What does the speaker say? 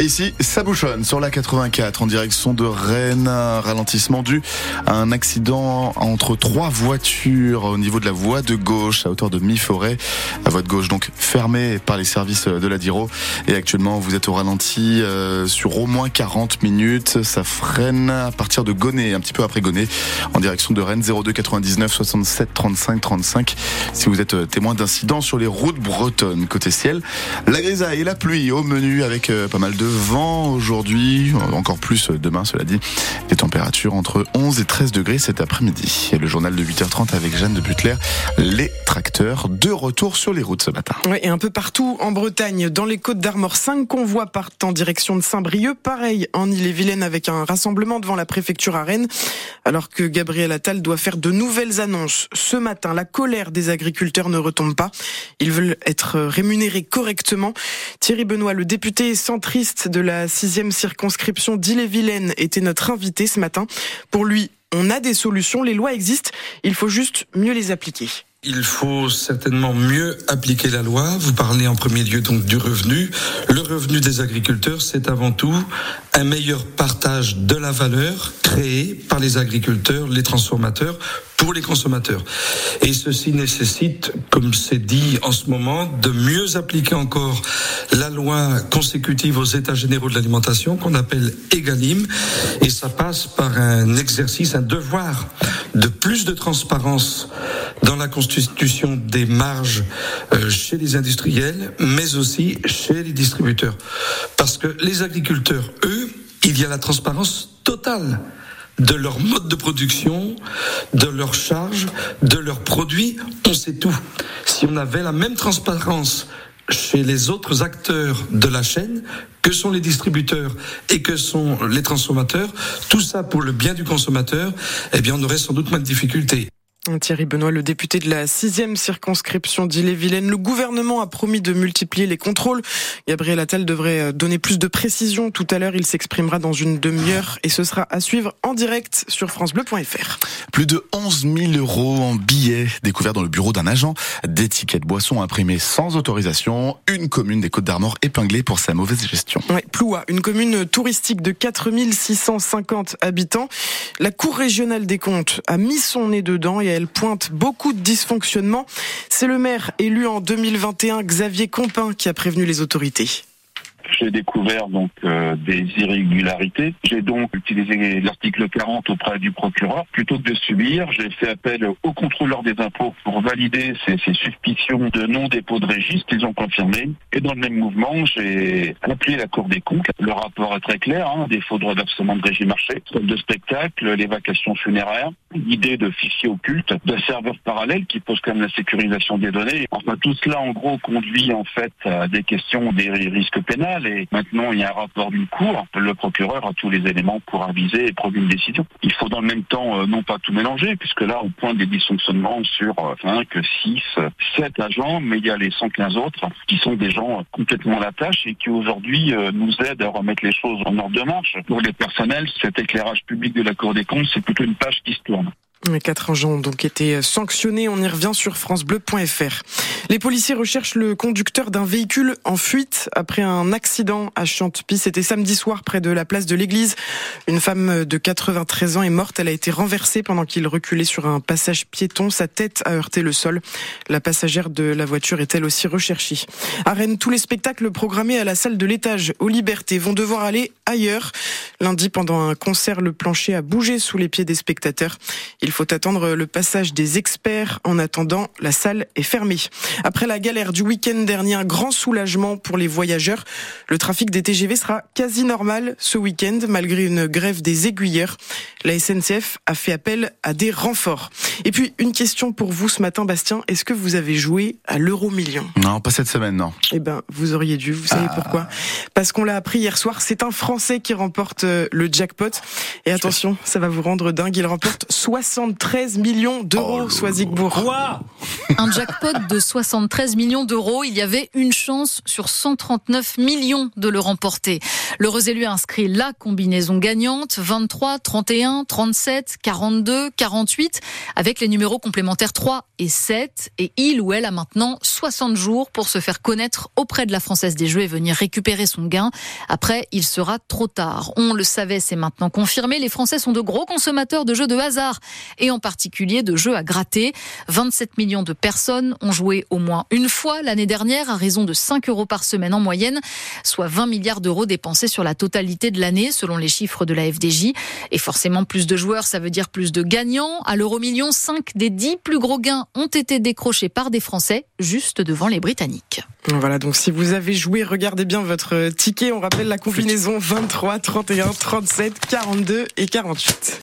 Et ici, ça bouchonne sur la 84 en direction de Rennes. ralentissement dû à un accident entre trois voitures au niveau de la voie de gauche à hauteur de mi-forêt. La voie de gauche donc fermée par les services de la Diro. Et actuellement, vous êtes au ralenti euh, sur au moins 40 minutes. Ça freine à partir de Gonnet, un petit peu après Gonnet, en direction de Rennes 02 99 67 35 35. Si vous êtes euh, témoin d'incidents sur les routes bretonnes côté ciel, la grisaille et la pluie au menu avec euh, pas mal de vent aujourd'hui, encore plus demain, cela dit. Les températures entre 11 et 13 degrés cet après-midi. Et le journal de 8h30 avec Jeanne de Butler, les tracteurs de retour sur les routes ce matin. Oui, et un peu partout en Bretagne, dans les Côtes d'Armor, 5 convois partent en direction de Saint-Brieuc. Pareil en Ille-et-Vilaine avec un rassemblement devant la préfecture à Rennes. Alors que Gabriel Attal doit faire de nouvelles annonces. Ce matin, la colère des agriculteurs ne retombe pas. Ils veulent être rémunérés correctement. Thierry Benoît, le député centriste de la sixième circonscription d'Ille-et-Vilaine, était notre invité ce matin. Pour lui, on a des solutions, les lois existent, il faut juste mieux les appliquer. Il faut certainement mieux appliquer la loi. Vous parlez en premier lieu donc du revenu. Le revenu des agriculteurs, c'est avant tout un meilleur partage de la valeur créée par les agriculteurs, les transformateurs pour les consommateurs. Et ceci nécessite, comme c'est dit en ce moment, de mieux appliquer encore la loi consécutive aux États généraux de l'alimentation qu'on appelle EGalim. Et ça passe par un exercice, un devoir de plus de transparence dans la constitution des marges euh, chez les industriels, mais aussi chez les distributeurs. Parce que les agriculteurs, eux, il y a la transparence totale de leur mode de production, de leurs charges, de leurs produits. On sait tout. Si on avait la même transparence chez les autres acteurs de la chaîne, que sont les distributeurs et que sont les transformateurs, tout ça pour le bien du consommateur, eh bien on aurait sans doute moins de difficultés. Thierry Benoît, le député de la sixième circonscription d'Ille-et-Vilaine. Le gouvernement a promis de multiplier les contrôles. Gabriel Attal devrait euh, donner plus de précision. Tout à l'heure, il s'exprimera dans une demi-heure et ce sera à suivre en direct sur francebleu.fr. Plus de 11 000 euros en billets découverts dans le bureau d'un agent d'étiquette boisson imprimée sans autorisation. Une commune des Côtes d'Armor épinglée pour sa mauvaise gestion. Ouais, Ploua, une commune touristique de 4 650 habitants. La Cour régionale des comptes a mis son nez dedans et elle pointe beaucoup de dysfonctionnements. C'est le maire élu en 2021, Xavier Compin, qui a prévenu les autorités. J'ai découvert donc euh, des irrégularités. J'ai donc utilisé l'article 40 auprès du procureur. Plutôt que de subir, j'ai fait appel au contrôleur des impôts pour valider ces, ces suspicions de non-dépôt de registre. Ils ont confirmé. Et dans le même mouvement, j'ai appelé la Cour des comptes. Le rapport est très clair. Hein, défaut de redressement de régime marché, de spectacle, les vacations funéraires, l'idée de fichiers occultes, de serveurs parallèles qui posent quand même la sécurisation des données. Enfin, tout cela, en gros, conduit en fait à des questions des risques pénals et maintenant il y a un rapport du cour. Le procureur a tous les éléments pour aviser et prendre une décision. Il faut dans le même temps euh, non pas tout mélanger, puisque là on pointe des dysfonctionnements sur 5, 6, 7 agents, mais il y a les 115 autres qui sont des gens complètement à la tâche et qui aujourd'hui euh, nous aident à remettre les choses en ordre de marche. Pour les personnels, cet éclairage public de la Cour des comptes, c'est plutôt une page qui se tourne. Quatre agents ont donc été sanctionnés. On y revient sur francebleu.fr. Les policiers recherchent le conducteur d'un véhicule en fuite après un accident à Chantepie. C'était samedi soir près de la place de l'église. Une femme de 93 ans est morte. Elle a été renversée pendant qu'il reculait sur un passage piéton. Sa tête a heurté le sol. La passagère de la voiture est elle aussi recherchée. À tous les spectacles programmés à la salle de l'étage aux Libertés vont devoir aller ailleurs. Lundi, pendant un concert, le plancher a bougé sous les pieds des spectateurs. Il faut attendre le passage des experts. En attendant, la salle est fermée. Après la galère du week-end dernier, un grand soulagement pour les voyageurs. Le trafic des TGV sera quasi normal ce week-end, malgré une grève des aiguilleurs. La SNCF a fait appel à des renforts. Et puis, une question pour vous ce matin, Bastien. Est-ce que vous avez joué à l'euro million Non, pas cette semaine, non. Eh ben, vous auriez dû. Vous savez ah. pourquoi? Parce qu'on l'a appris hier soir. C'est un Français qui remporte euh, le jackpot. Et attention, ça va vous rendre dingue. Il remporte 60 73 millions d'euros, oh Quoi? Un jackpot de 73 millions d'euros. Il y avait une chance sur 139 millions de le remporter. L'heureux élu a inscrit la combinaison gagnante 23, 31, 37, 42, 48 avec les numéros complémentaires 3 et 7 et il ou elle a maintenant 60 jours pour se faire connaître auprès de la Française des Jeux et venir récupérer son gain. Après, il sera trop tard. On le savait, c'est maintenant confirmé. Les Français sont de gros consommateurs de jeux de hasard et en particulier de jeux à gratter. 27 millions de personnes ont joué au moins une fois l'année dernière à raison de 5 euros par semaine en moyenne, soit 20 milliards d'euros dépensés sur la totalité de l'année selon les chiffres de la FDJ. Et forcément, plus de joueurs, ça veut dire plus de gagnants. À l'euro million, 5 des 10 plus gros gains ont été décrochés par des Français, juste devant les Britanniques. Voilà, donc si vous avez joué, regardez bien votre ticket. On rappelle la combinaison 23, 31, 37, 42 et 48.